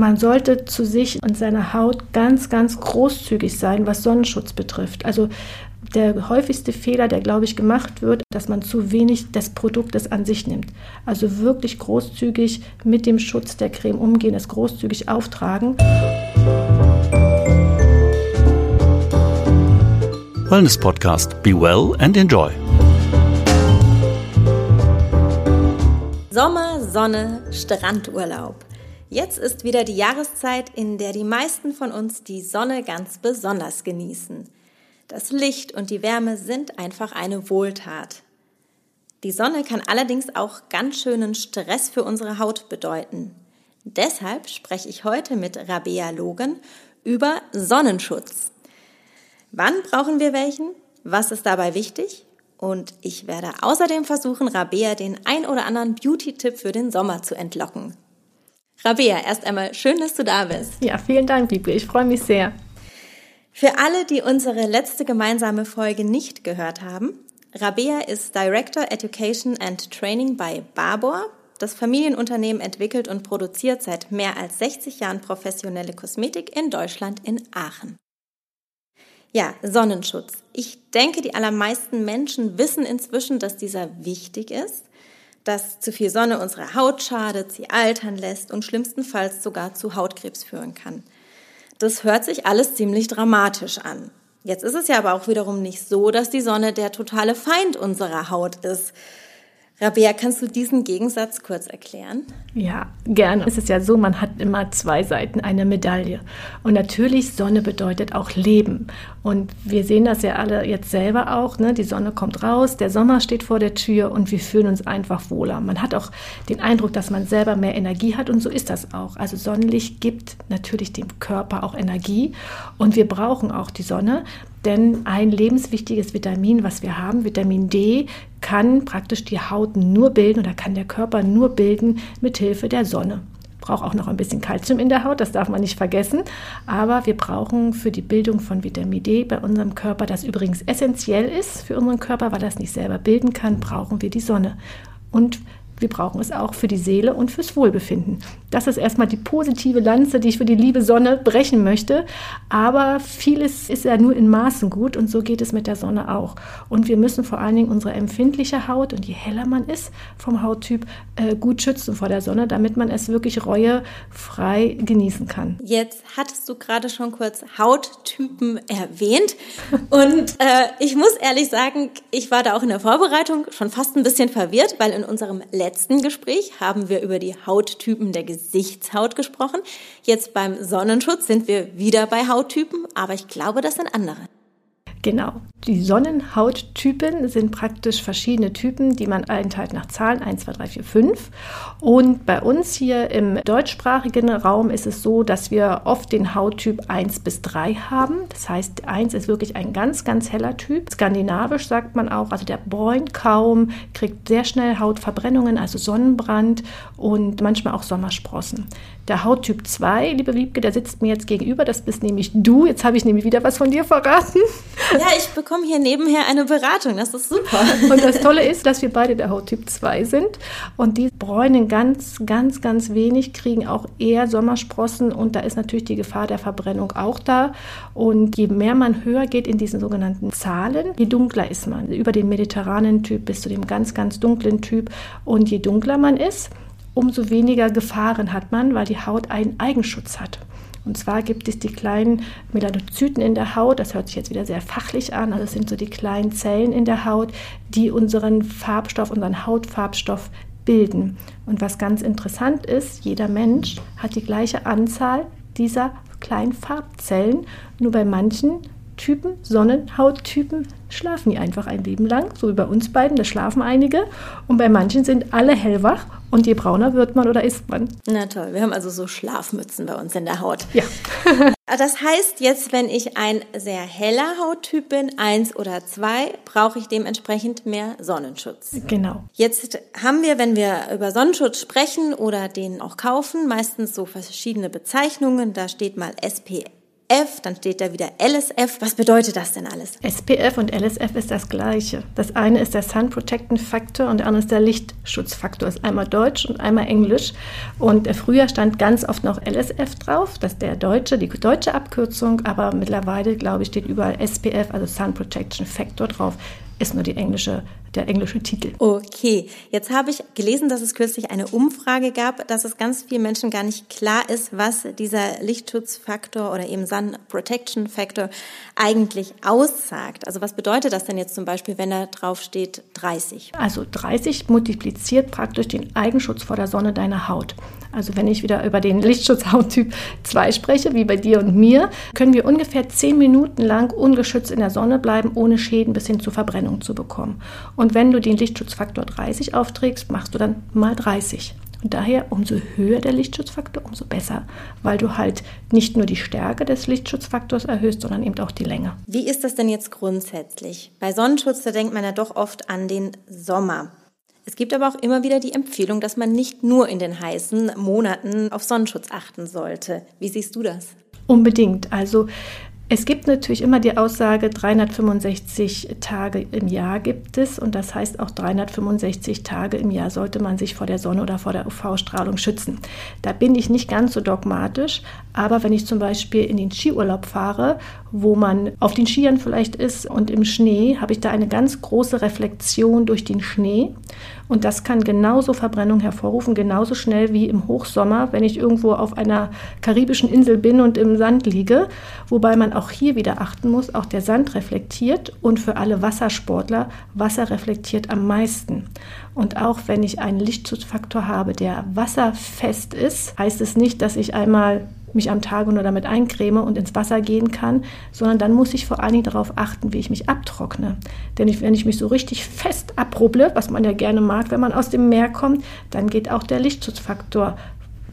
Man sollte zu sich und seiner Haut ganz, ganz großzügig sein, was Sonnenschutz betrifft. Also der häufigste Fehler, der, glaube ich, gemacht wird, dass man zu wenig des Produktes an sich nimmt. Also wirklich großzügig mit dem Schutz der Creme umgehen, es großzügig auftragen. Wellness Podcast. Be well and enjoy. Sommer, Sonne, Strandurlaub. Jetzt ist wieder die Jahreszeit, in der die meisten von uns die Sonne ganz besonders genießen. Das Licht und die Wärme sind einfach eine Wohltat. Die Sonne kann allerdings auch ganz schönen Stress für unsere Haut bedeuten. Deshalb spreche ich heute mit Rabea Logan über Sonnenschutz. Wann brauchen wir welchen? Was ist dabei wichtig? Und ich werde außerdem versuchen, Rabea den ein oder anderen Beauty-Tipp für den Sommer zu entlocken. Rabea, erst einmal schön, dass du da bist. Ja, vielen Dank, Liebe. Ich freue mich sehr. Für alle, die unsere letzte gemeinsame Folge nicht gehört haben, Rabea ist Director Education and Training bei Barbour. Das Familienunternehmen entwickelt und produziert seit mehr als 60 Jahren professionelle Kosmetik in Deutschland in Aachen. Ja, Sonnenschutz. Ich denke, die allermeisten Menschen wissen inzwischen, dass dieser wichtig ist dass zu viel Sonne unsere Haut schadet, sie altern lässt und schlimmstenfalls sogar zu Hautkrebs führen kann. Das hört sich alles ziemlich dramatisch an. Jetzt ist es ja aber auch wiederum nicht so, dass die Sonne der totale Feind unserer Haut ist. Rabea, kannst du diesen Gegensatz kurz erklären? Ja, gerne. Es ist ja so, man hat immer zwei Seiten einer Medaille. Und natürlich, Sonne bedeutet auch Leben. Und wir sehen das ja alle jetzt selber auch. Ne? Die Sonne kommt raus, der Sommer steht vor der Tür und wir fühlen uns einfach wohler. Man hat auch den Eindruck, dass man selber mehr Energie hat und so ist das auch. Also Sonnenlicht gibt natürlich dem Körper auch Energie und wir brauchen auch die Sonne. Denn ein lebenswichtiges Vitamin, was wir haben, Vitamin D, kann praktisch die Haut nur bilden oder kann der Körper nur bilden mit Hilfe der Sonne. Braucht auch noch ein bisschen Kalzium in der Haut, das darf man nicht vergessen. Aber wir brauchen für die Bildung von Vitamin D bei unserem Körper, das übrigens essentiell ist für unseren Körper, weil es nicht selber bilden kann, brauchen wir die Sonne. Und wir brauchen es auch für die Seele und fürs Wohlbefinden. Das ist erstmal die positive Lanze, die ich für die liebe Sonne brechen möchte. Aber vieles ist ja nur in Maßen gut und so geht es mit der Sonne auch. Und wir müssen vor allen Dingen unsere empfindliche Haut und je heller man ist vom Hauttyp äh, gut schützen vor der Sonne, damit man es wirklich reuefrei genießen kann. Jetzt hattest du gerade schon kurz Hauttypen erwähnt und äh, ich muss ehrlich sagen, ich war da auch in der Vorbereitung schon fast ein bisschen verwirrt, weil in unserem letzten Gespräch haben wir über die Hauttypen der Gesichtshaut gesprochen. Jetzt beim Sonnenschutz sind wir wieder bei Hauttypen, aber ich glaube, das sind andere. Genau. Die Sonnenhauttypen sind praktisch verschiedene Typen, die man einteilt nach Zahlen 1, 2, 3, 4, 5. Und bei uns hier im deutschsprachigen Raum ist es so, dass wir oft den Hauttyp 1 bis 3 haben. Das heißt, 1 ist wirklich ein ganz, ganz heller Typ. Skandinavisch sagt man auch, also der bräunt kaum, kriegt sehr schnell Hautverbrennungen, also Sonnenbrand und manchmal auch Sommersprossen. Der Hauttyp 2, liebe Wiebke, der sitzt mir jetzt gegenüber, das bist nämlich du. Jetzt habe ich nämlich wieder was von dir verraten. Ja, ich bekomme hier nebenher eine Beratung. Das ist super. Und das Tolle ist, dass wir beide der Hauttyp 2 sind. Und die bräunen ganz, ganz, ganz wenig, kriegen auch eher Sommersprossen. Und da ist natürlich die Gefahr der Verbrennung auch da. Und je mehr man höher geht in diesen sogenannten Zahlen, je dunkler ist man. Über den mediterranen Typ bis zu dem ganz, ganz dunklen Typ. Und je dunkler man ist, umso weniger Gefahren hat man, weil die Haut einen Eigenschutz hat. Und zwar gibt es die kleinen Melanozyten in der Haut, das hört sich jetzt wieder sehr fachlich an, also es sind so die kleinen Zellen in der Haut, die unseren Farbstoff, unseren Hautfarbstoff bilden. Und was ganz interessant ist, jeder Mensch hat die gleiche Anzahl dieser kleinen Farbzellen, nur bei manchen Typen, Sonnenhauttypen, schlafen die einfach ein Leben lang, so wie bei uns beiden, da schlafen einige. Und bei manchen sind alle hellwach und je brauner wird man oder ist man. Na toll, wir haben also so Schlafmützen bei uns in der Haut. Ja. das heißt, jetzt, wenn ich ein sehr heller Hauttyp bin, eins oder zwei, brauche ich dementsprechend mehr Sonnenschutz. Genau. Jetzt haben wir, wenn wir über Sonnenschutz sprechen oder den auch kaufen, meistens so verschiedene Bezeichnungen. Da steht mal SPF SPF, dann steht da wieder LSF. Was bedeutet das denn alles? SPF und LSF ist das gleiche. Das eine ist der Sun Protectant Factor und der andere ist der Lichtschutzfaktor. Ist einmal Deutsch und einmal Englisch. Und früher stand ganz oft noch LSF drauf, das ist der deutsche, die deutsche Abkürzung, aber mittlerweile, glaube ich, steht überall SPF, also Sun Protection Factor drauf ist nur die englische, der englische Titel. Okay, jetzt habe ich gelesen, dass es kürzlich eine Umfrage gab, dass es ganz vielen Menschen gar nicht klar ist, was dieser Lichtschutzfaktor oder eben Sun Protection Factor eigentlich aussagt. Also was bedeutet das denn jetzt zum Beispiel, wenn da drauf steht 30? Also 30 multipliziert praktisch den Eigenschutz vor der Sonne deiner Haut. Also wenn ich wieder über den Lichtschutzhauttyp 2 spreche, wie bei dir und mir, können wir ungefähr 10 Minuten lang ungeschützt in der Sonne bleiben, ohne Schäden bis hin zu Verbrennung zu bekommen. Und wenn du den Lichtschutzfaktor 30 aufträgst, machst du dann mal 30. Und daher, umso höher der Lichtschutzfaktor, umso besser, weil du halt nicht nur die Stärke des Lichtschutzfaktors erhöhst, sondern eben auch die Länge. Wie ist das denn jetzt grundsätzlich? Bei Sonnenschutz, da denkt man ja doch oft an den Sommer. Es gibt aber auch immer wieder die Empfehlung, dass man nicht nur in den heißen Monaten auf Sonnenschutz achten sollte. Wie siehst du das? Unbedingt. Also es gibt natürlich immer die Aussage, 365 Tage im Jahr gibt es. Und das heißt auch 365 Tage im Jahr sollte man sich vor der Sonne oder vor der UV-Strahlung schützen. Da bin ich nicht ganz so dogmatisch, aber wenn ich zum Beispiel in den Skiurlaub fahre, wo man auf den Skiern vielleicht ist und im Schnee, habe ich da eine ganz große Reflexion durch den Schnee und das kann genauso Verbrennung hervorrufen, genauso schnell wie im Hochsommer, wenn ich irgendwo auf einer karibischen Insel bin und im Sand liege. Wobei man auch hier wieder achten muss, auch der Sand reflektiert und für alle Wassersportler, Wasser reflektiert am meisten. Und auch wenn ich einen Lichtschutzfaktor habe, der wasserfest ist, heißt es nicht, dass ich einmal mich am Tage nur damit eincreme und ins Wasser gehen kann, sondern dann muss ich vor allen Dingen darauf achten, wie ich mich abtrockne. Denn ich, wenn ich mich so richtig fest abrubble, was man ja gerne mag, wenn man aus dem Meer kommt, dann geht auch der Lichtschutzfaktor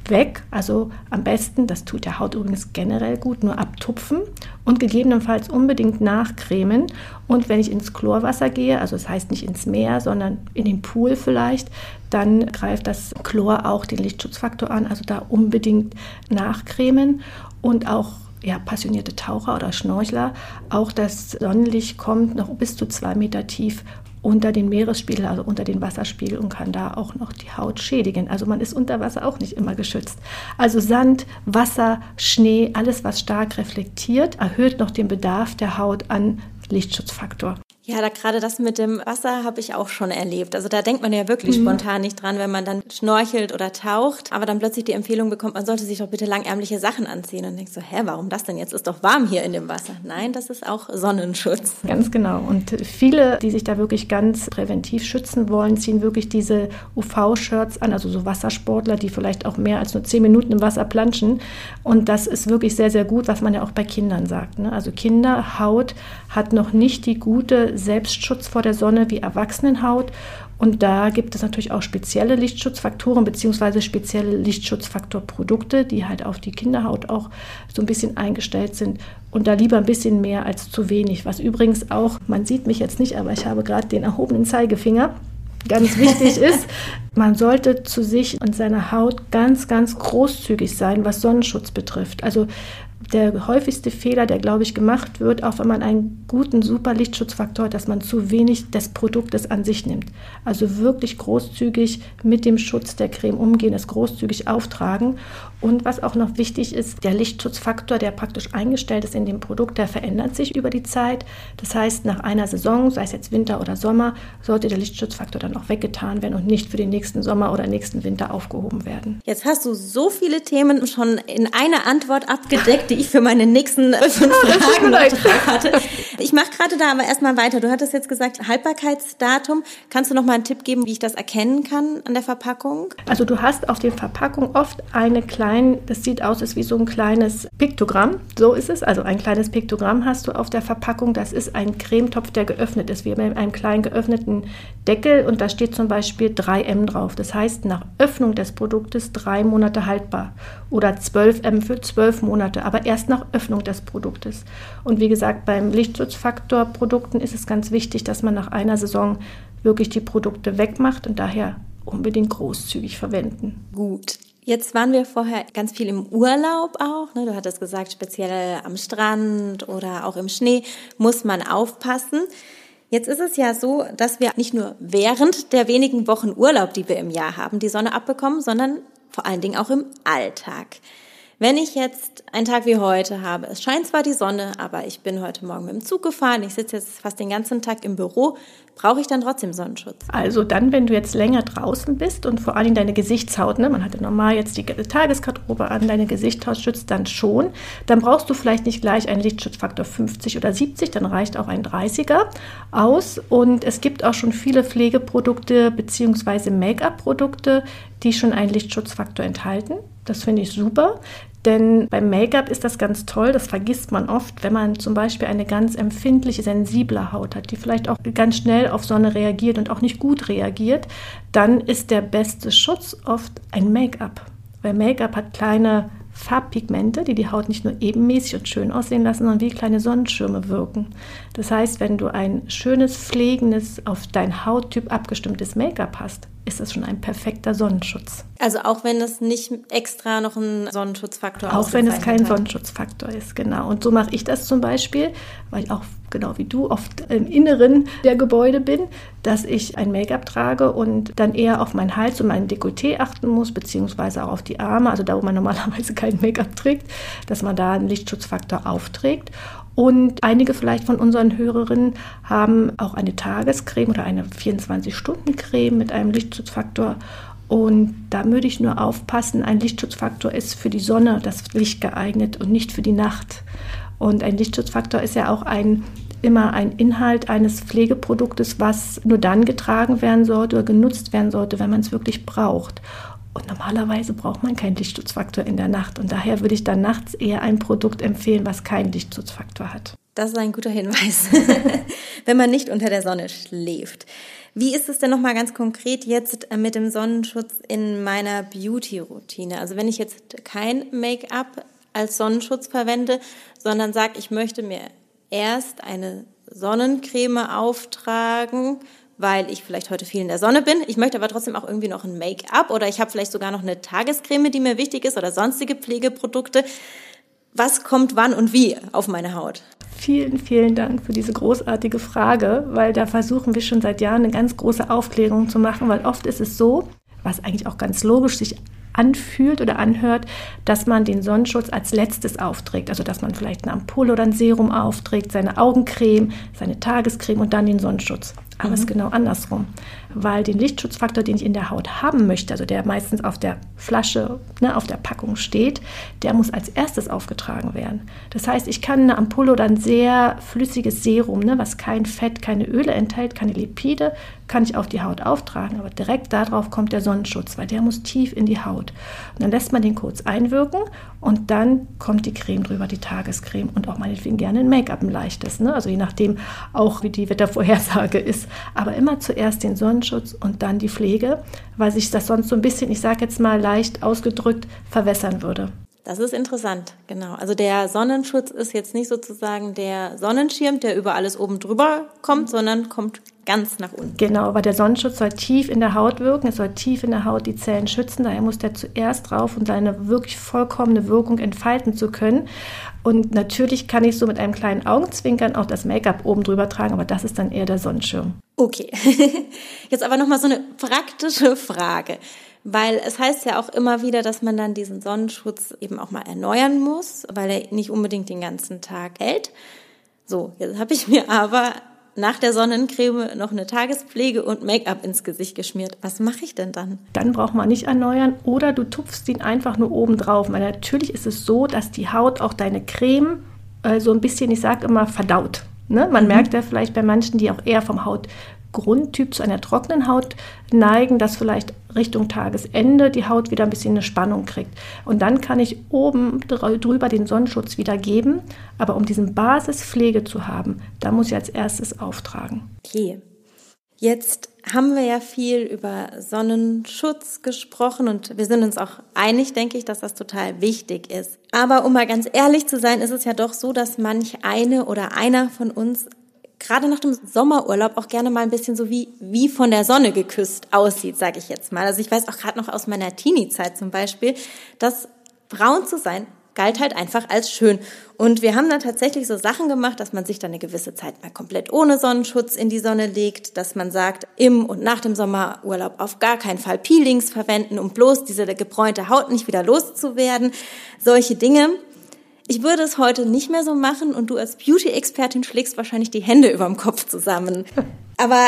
weg. Also am besten, das tut der Haut übrigens generell gut, nur abtupfen und gegebenenfalls unbedingt nachcremen. Und wenn ich ins Chlorwasser gehe, also das heißt nicht ins Meer, sondern in den Pool vielleicht, dann greift das Chlor auch den Lichtschutzfaktor an. Also da unbedingt nachcremen und auch ja, passionierte Taucher oder Schnorchler, auch das Sonnenlicht kommt noch bis zu zwei Meter tief unter den Meeresspiegel, also unter den Wasserspiegel und kann da auch noch die Haut schädigen. Also man ist unter Wasser auch nicht immer geschützt. Also Sand, Wasser, Schnee, alles was stark reflektiert, erhöht noch den Bedarf der Haut an Lichtschutzfaktor. Ja, da gerade das mit dem Wasser habe ich auch schon erlebt. Also da denkt man ja wirklich mhm. spontan nicht dran, wenn man dann schnorchelt oder taucht, aber dann plötzlich die Empfehlung bekommt, man sollte sich doch bitte langärmliche Sachen anziehen und denkt so, hä, warum das denn jetzt? Ist doch warm hier in dem Wasser. Nein, das ist auch Sonnenschutz. Ganz genau. Und viele, die sich da wirklich ganz präventiv schützen wollen, ziehen wirklich diese UV-Shirts an, also so Wassersportler, die vielleicht auch mehr als nur zehn Minuten im Wasser planschen. Und das ist wirklich sehr, sehr gut, was man ja auch bei Kindern sagt. Ne? Also Kinderhaut hat noch nicht die gute Selbstschutz vor der Sonne wie Erwachsenenhaut. Und da gibt es natürlich auch spezielle Lichtschutzfaktoren bzw. spezielle Lichtschutzfaktorprodukte, die halt auf die Kinderhaut auch so ein bisschen eingestellt sind. Und da lieber ein bisschen mehr als zu wenig. Was übrigens auch, man sieht mich jetzt nicht, aber ich habe gerade den erhobenen Zeigefinger ganz wichtig ist, man sollte zu sich und seiner Haut ganz, ganz großzügig sein, was Sonnenschutz betrifft. Also der häufigste Fehler, der, glaube ich, gemacht wird, auch wenn man einen guten, super Lichtschutzfaktor hat, dass man zu wenig des Produktes an sich nimmt. Also wirklich großzügig mit dem Schutz der Creme umgehen, es großzügig auftragen. Und was auch noch wichtig ist, der Lichtschutzfaktor, der praktisch eingestellt ist in dem Produkt, der verändert sich über die Zeit. Das heißt, nach einer Saison, sei es jetzt Winter oder Sommer, sollte der Lichtschutzfaktor dann auch weggetan werden und nicht für den nächsten Sommer oder nächsten Winter aufgehoben werden. Jetzt hast du so viele Themen schon in einer Antwort abgedeckt, die ich für meine nächsten fünf Fragen hatte. Ich mache gerade da aber erstmal weiter. Du hattest jetzt gesagt, Haltbarkeitsdatum. Kannst du noch mal einen Tipp geben, wie ich das erkennen kann an der Verpackung? Also du hast auf den Verpackungen oft eine kleine, das sieht aus ist wie so ein kleines Piktogramm. So ist es. Also ein kleines Piktogramm hast du auf der Verpackung. Das ist ein Cremetopf, der geöffnet ist, wie bei einem kleinen geöffneten Deckel. Und da steht zum Beispiel 3M drauf. Das heißt, nach Öffnung des Produktes drei Monate haltbar. Oder 12M für zwölf Monate. Aber erst nach Öffnung des Produktes. Und wie gesagt, beim Lichtschutzfaktorprodukten ist es ganz wichtig, dass man nach einer Saison wirklich die Produkte wegmacht und daher unbedingt großzügig verwenden. Gut. Jetzt waren wir vorher ganz viel im Urlaub auch. Ne? Du hattest gesagt, speziell am Strand oder auch im Schnee muss man aufpassen. Jetzt ist es ja so, dass wir nicht nur während der wenigen Wochen Urlaub, die wir im Jahr haben, die Sonne abbekommen, sondern vor allen Dingen auch im Alltag. Wenn ich jetzt einen Tag wie heute habe, es scheint zwar die Sonne, aber ich bin heute Morgen mit dem Zug gefahren, ich sitze jetzt fast den ganzen Tag im Büro, brauche ich dann trotzdem Sonnenschutz? Also dann, wenn du jetzt länger draußen bist und vor allem deine Gesichtshaut, ne, man hatte normal jetzt die Tagesgarderobe an, deine Gesichtshaut schützt dann schon, dann brauchst du vielleicht nicht gleich einen Lichtschutzfaktor 50 oder 70, dann reicht auch ein 30er aus. Und es gibt auch schon viele Pflegeprodukte bzw. Make-up-Produkte, die schon einen Lichtschutzfaktor enthalten. Das finde ich super. Denn beim Make-up ist das ganz toll, das vergisst man oft, wenn man zum Beispiel eine ganz empfindliche, sensible Haut hat, die vielleicht auch ganz schnell auf Sonne reagiert und auch nicht gut reagiert, dann ist der beste Schutz oft ein Make-up. Weil Make-up hat kleine Farbpigmente, die die Haut nicht nur ebenmäßig und schön aussehen lassen, sondern wie kleine Sonnenschirme wirken. Das heißt, wenn du ein schönes, pflegendes, auf dein Hauttyp abgestimmtes Make-up hast, ist das schon ein perfekter Sonnenschutz. Also auch wenn es nicht extra noch ein Sonnenschutzfaktor ist. Auch wenn es kein hat. Sonnenschutzfaktor ist, genau. Und so mache ich das zum Beispiel, weil ich auch genau wie du oft im Inneren der Gebäude bin, dass ich ein Make-up trage und dann eher auf meinen Hals und meinen Dekolleté achten muss, beziehungsweise auch auf die Arme, also da, wo man normalerweise kein Make-up trägt, dass man da einen Lichtschutzfaktor aufträgt. Und einige vielleicht von unseren Hörerinnen haben auch eine Tagescreme oder eine 24-Stunden-Creme mit einem Lichtschutzfaktor. Und da würde ich nur aufpassen, ein Lichtschutzfaktor ist für die Sonne, das Licht geeignet und nicht für die Nacht. Und ein Lichtschutzfaktor ist ja auch ein immer ein Inhalt eines Pflegeproduktes, was nur dann getragen werden sollte oder genutzt werden sollte, wenn man es wirklich braucht. Und normalerweise braucht man keinen Lichtschutzfaktor in der Nacht. Und daher würde ich dann nachts eher ein Produkt empfehlen, was keinen Lichtschutzfaktor hat. Das ist ein guter Hinweis, wenn man nicht unter der Sonne schläft. Wie ist es denn nochmal ganz konkret jetzt mit dem Sonnenschutz in meiner Beauty-Routine? Also wenn ich jetzt kein Make-up als Sonnenschutz verwende, sondern sage, ich möchte mir erst eine Sonnencreme auftragen, weil ich vielleicht heute viel in der Sonne bin. Ich möchte aber trotzdem auch irgendwie noch ein Make-up oder ich habe vielleicht sogar noch eine Tagescreme, die mir wichtig ist oder sonstige Pflegeprodukte. Was kommt wann und wie auf meine Haut? Vielen, vielen Dank für diese großartige Frage, weil da versuchen wir schon seit Jahren eine ganz große Aufklärung zu machen, weil oft ist es so, was eigentlich auch ganz logisch sich anfühlt oder anhört, dass man den Sonnenschutz als letztes aufträgt. Also dass man vielleicht eine Ampulle oder ein Serum aufträgt, seine Augencreme, seine Tagescreme und dann den Sonnenschutz. Aber mhm. es ist mhm. genau andersrum, weil den Lichtschutzfaktor, den ich in der Haut haben möchte, also der meistens auf der Flasche, ne, auf der Packung steht, der muss als erstes aufgetragen werden. Das heißt, ich kann eine Ampulle oder ein sehr flüssiges Serum, ne, was kein Fett, keine Öle enthält, keine Lipide, kann ich auf die Haut auftragen, aber direkt darauf kommt der Sonnenschutz, weil der muss tief in die Haut. Und dann lässt man den kurz einwirken und dann kommt die Creme drüber, die Tagescreme und auch meinetwegen gerne ein Make-up ein leichtes, ne? also je nachdem auch, wie die Wettervorhersage ist. Aber immer zuerst den Sonnenschutz und dann die Pflege, weil sich das sonst so ein bisschen, ich sage jetzt mal leicht ausgedrückt, verwässern würde. Das ist interessant, genau. Also der Sonnenschutz ist jetzt nicht sozusagen der Sonnenschirm, der über alles oben drüber kommt, sondern kommt ganz nach unten. Genau, aber der Sonnenschutz soll tief in der Haut wirken, es soll tief in der Haut die Zellen schützen, daher muss der zuerst drauf, um seine wirklich vollkommene Wirkung entfalten zu können. Und natürlich kann ich so mit einem kleinen Augenzwinkern auch das Make-up oben drüber tragen, aber das ist dann eher der Sonnenschirm. Okay, jetzt aber nochmal so eine praktische Frage. Weil es heißt ja auch immer wieder, dass man dann diesen Sonnenschutz eben auch mal erneuern muss, weil er nicht unbedingt den ganzen Tag hält. So, jetzt habe ich mir aber nach der Sonnencreme noch eine Tagespflege und Make-up ins Gesicht geschmiert. Was mache ich denn dann? Dann braucht man nicht erneuern oder du tupfst ihn einfach nur oben drauf. Weil natürlich ist es so, dass die Haut auch deine Creme äh, so ein bisschen, ich sage immer, verdaut. Ne? Man mhm. merkt ja vielleicht bei manchen, die auch eher vom Haut Grundtyp zu einer trockenen Haut neigen, dass vielleicht Richtung Tagesende die Haut wieder ein bisschen eine Spannung kriegt. Und dann kann ich oben drüber den Sonnenschutz wieder geben. Aber um diesen Basispflege zu haben, da muss ich als erstes auftragen. Okay. Jetzt haben wir ja viel über Sonnenschutz gesprochen und wir sind uns auch einig, denke ich, dass das total wichtig ist. Aber um mal ganz ehrlich zu sein, ist es ja doch so, dass manch eine oder einer von uns gerade nach dem Sommerurlaub auch gerne mal ein bisschen so wie, wie von der Sonne geküsst aussieht, sage ich jetzt mal. Also ich weiß auch gerade noch aus meiner Teenie-Zeit zum Beispiel, dass braun zu sein galt halt einfach als schön. Und wir haben dann tatsächlich so Sachen gemacht, dass man sich dann eine gewisse Zeit mal komplett ohne Sonnenschutz in die Sonne legt, dass man sagt, im und nach dem Sommerurlaub auf gar keinen Fall Peelings verwenden, um bloß diese gebräunte Haut nicht wieder loszuwerden. Solche Dinge. Ich würde es heute nicht mehr so machen und du als Beauty-Expertin schlägst wahrscheinlich die Hände überm Kopf zusammen. Aber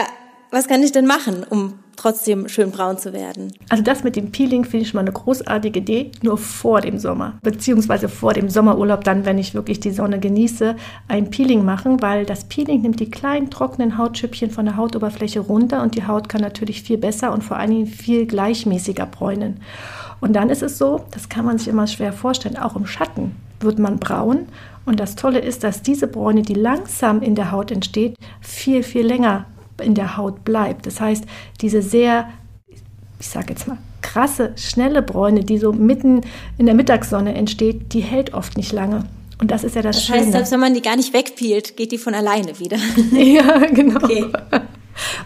was kann ich denn machen, um trotzdem schön braun zu werden? Also das mit dem Peeling finde ich mal eine großartige Idee, nur vor dem Sommer, beziehungsweise vor dem Sommerurlaub, dann, wenn ich wirklich die Sonne genieße, ein Peeling machen, weil das Peeling nimmt die kleinen trockenen Hautschüppchen von der Hautoberfläche runter und die Haut kann natürlich viel besser und vor allen Dingen viel gleichmäßiger bräunen. Und dann ist es so, das kann man sich immer schwer vorstellen, auch im Schatten wird man braun. Und das Tolle ist, dass diese Bräune, die langsam in der Haut entsteht, viel, viel länger in der Haut bleibt. Das heißt, diese sehr, ich sage jetzt mal, krasse, schnelle Bräune, die so mitten in der Mittagssonne entsteht, die hält oft nicht lange. Und das ist ja das, das Schöne. Das heißt, selbst wenn man die gar nicht wegpielt, geht die von alleine wieder. ja, genau. Okay.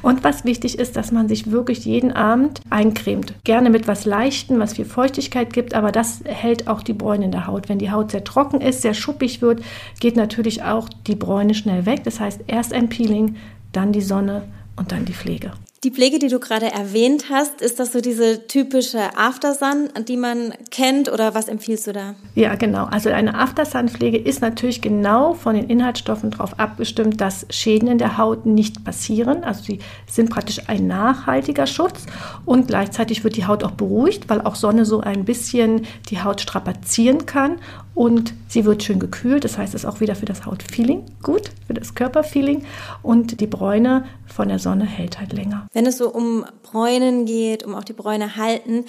Und was wichtig ist, dass man sich wirklich jeden Abend eincremt. Gerne mit was Leichten, was viel Feuchtigkeit gibt, aber das hält auch die Bräune in der Haut. Wenn die Haut sehr trocken ist, sehr schuppig wird, geht natürlich auch die Bräune schnell weg. Das heißt, erst ein Peeling, dann die Sonne und dann die Pflege. Die Pflege, die du gerade erwähnt hast, ist das so diese typische Aftersun, die man kennt oder was empfiehlst du da? Ja, genau. Also eine Aftersun-Pflege ist natürlich genau von den Inhaltsstoffen darauf abgestimmt, dass Schäden in der Haut nicht passieren. Also sie sind praktisch ein nachhaltiger Schutz und gleichzeitig wird die Haut auch beruhigt, weil auch Sonne so ein bisschen die Haut strapazieren kann und sie wird schön gekühlt. Das heißt, es ist auch wieder für das Hautfeeling gut, für das Körperfeeling und die Bräune von der Sonne hält halt länger. Wenn es so um Bräunen geht, um auch die Bräune halten,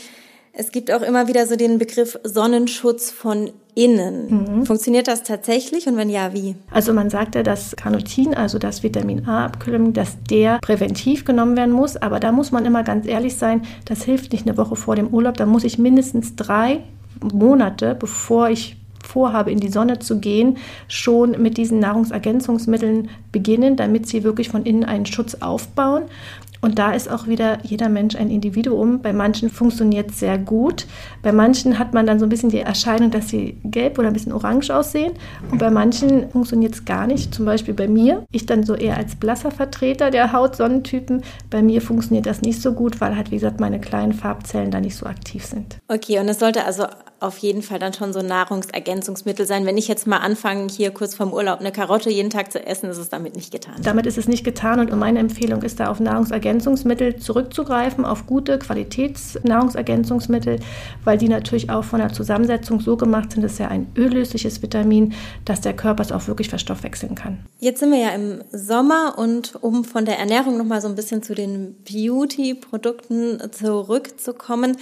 es gibt auch immer wieder so den Begriff Sonnenschutz von innen. Mhm. Funktioniert das tatsächlich und wenn ja, wie? Also man sagt ja, dass Carnotin, also das Vitamin A-Abkühlung, dass der präventiv genommen werden muss. Aber da muss man immer ganz ehrlich sein, das hilft nicht eine Woche vor dem Urlaub. Da muss ich mindestens drei Monate, bevor ich vorhabe, in die Sonne zu gehen, schon mit diesen Nahrungsergänzungsmitteln beginnen, damit sie wirklich von innen einen Schutz aufbauen. Und da ist auch wieder jeder Mensch ein Individuum. Bei manchen funktioniert es sehr gut. Bei manchen hat man dann so ein bisschen die Erscheinung, dass sie gelb oder ein bisschen orange aussehen. Und bei manchen funktioniert es gar nicht. Zum Beispiel bei mir. Ich dann so eher als blasser Vertreter der Hautsonnentypen. Bei mir funktioniert das nicht so gut, weil halt, wie gesagt, meine kleinen Farbzellen da nicht so aktiv sind. Okay, und es sollte also auf jeden Fall dann schon so Nahrungsergänzungsmittel sein. Wenn ich jetzt mal anfange, hier kurz vorm Urlaub eine Karotte jeden Tag zu essen, ist es damit nicht getan. Damit ist es nicht getan und meine Empfehlung ist da auf Nahrungsergänzungsmittel zurückzugreifen, auf gute Qualitätsnahrungsergänzungsmittel, weil die natürlich auch von der Zusammensetzung so gemacht sind, dass ja ein öllösliches Vitamin, dass der Körper es auch wirklich verstoffwechseln kann. Jetzt sind wir ja im Sommer und um von der Ernährung noch mal so ein bisschen zu den Beauty-Produkten zurückzukommen,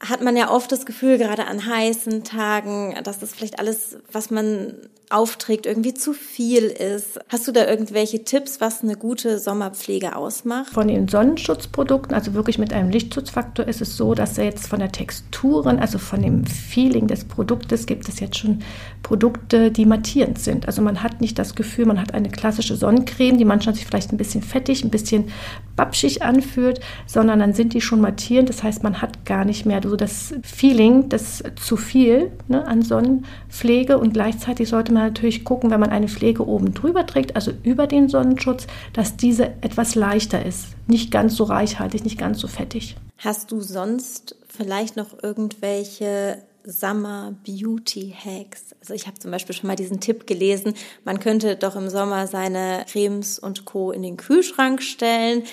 hat man ja oft das Gefühl, gerade an heißen Tagen, dass das vielleicht alles, was man aufträgt, irgendwie zu viel ist. Hast du da irgendwelche Tipps, was eine gute Sommerpflege ausmacht? Von den Sonnenschutzprodukten, also wirklich mit einem Lichtschutzfaktor, ist es so, dass er jetzt von der Texturen, also von dem Feeling des Produktes, gibt es jetzt schon Produkte, die mattierend sind. Also man hat nicht das Gefühl, man hat eine klassische Sonnencreme, die manchmal sich vielleicht ein bisschen fettig, ein bisschen babschig anfühlt, sondern dann sind die schon mattierend. Das heißt, man hat gar nicht mehr so das Feeling, das zu viel ne, an Sonnenpflege und gleichzeitig sollte man man natürlich gucken, wenn man eine Pflege oben drüber trägt, also über den Sonnenschutz, dass diese etwas leichter ist. Nicht ganz so reichhaltig, nicht ganz so fettig. Hast du sonst vielleicht noch irgendwelche Summer Beauty Hacks. Also ich habe zum Beispiel schon mal diesen Tipp gelesen, man könnte doch im Sommer seine Cremes und Co. in den Kühlschrank stellen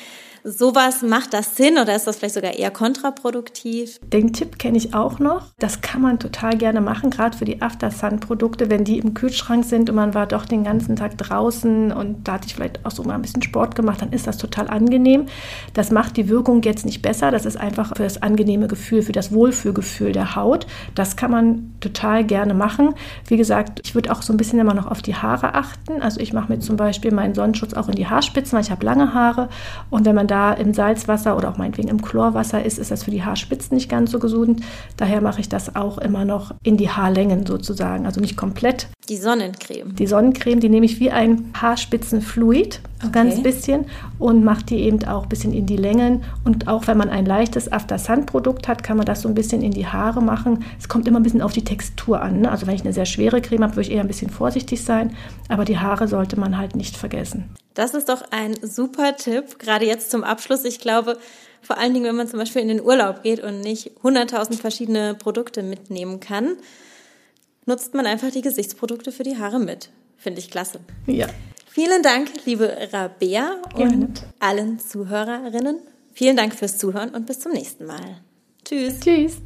sowas, macht das Sinn oder ist das vielleicht sogar eher kontraproduktiv? Den Tipp kenne ich auch noch. Das kann man total gerne machen, gerade für die After-Sun-Produkte, wenn die im Kühlschrank sind und man war doch den ganzen Tag draußen und da hatte ich vielleicht auch so mal ein bisschen Sport gemacht, dann ist das total angenehm. Das macht die Wirkung jetzt nicht besser. Das ist einfach für das angenehme Gefühl, für das Wohlfühlgefühl der Haut. Das kann man total gerne machen. Wie gesagt, ich würde auch so ein bisschen immer noch auf die Haare achten. Also ich mache mir zum Beispiel meinen Sonnenschutz auch in die Haarspitzen, weil ich habe lange Haare. Und wenn man da da im Salzwasser oder auch meinetwegen im Chlorwasser ist, ist das für die Haarspitzen nicht ganz so gesund. Daher mache ich das auch immer noch in die Haarlängen sozusagen, also nicht komplett. Die Sonnencreme. Die Sonnencreme, die nehme ich wie ein Haarspitzenfluid, okay. ganz bisschen, und mache die eben auch ein bisschen in die Längen. Und auch wenn man ein leichtes After-Sun-Produkt hat, kann man das so ein bisschen in die Haare machen. Es kommt immer ein bisschen auf die Textur an. Ne? Also wenn ich eine sehr schwere Creme habe, würde ich eher ein bisschen vorsichtig sein. Aber die Haare sollte man halt nicht vergessen. Das ist doch ein super Tipp, gerade jetzt zum Abschluss. Ich glaube, vor allen Dingen, wenn man zum Beispiel in den Urlaub geht und nicht 100.000 verschiedene Produkte mitnehmen kann, nutzt man einfach die Gesichtsprodukte für die Haare mit. Finde ich klasse. Ja. Vielen Dank, liebe Rabea und allen Zuhörerinnen. Vielen Dank fürs Zuhören und bis zum nächsten Mal. Tschüss. Tschüss.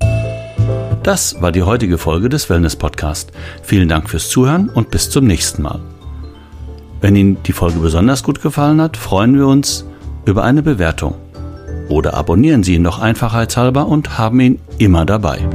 Das war die heutige Folge des Wellness Podcast. Vielen Dank fürs Zuhören und bis zum nächsten Mal. Wenn Ihnen die Folge besonders gut gefallen hat, freuen wir uns über eine Bewertung. Oder abonnieren Sie ihn noch einfachheitshalber und haben ihn immer dabei.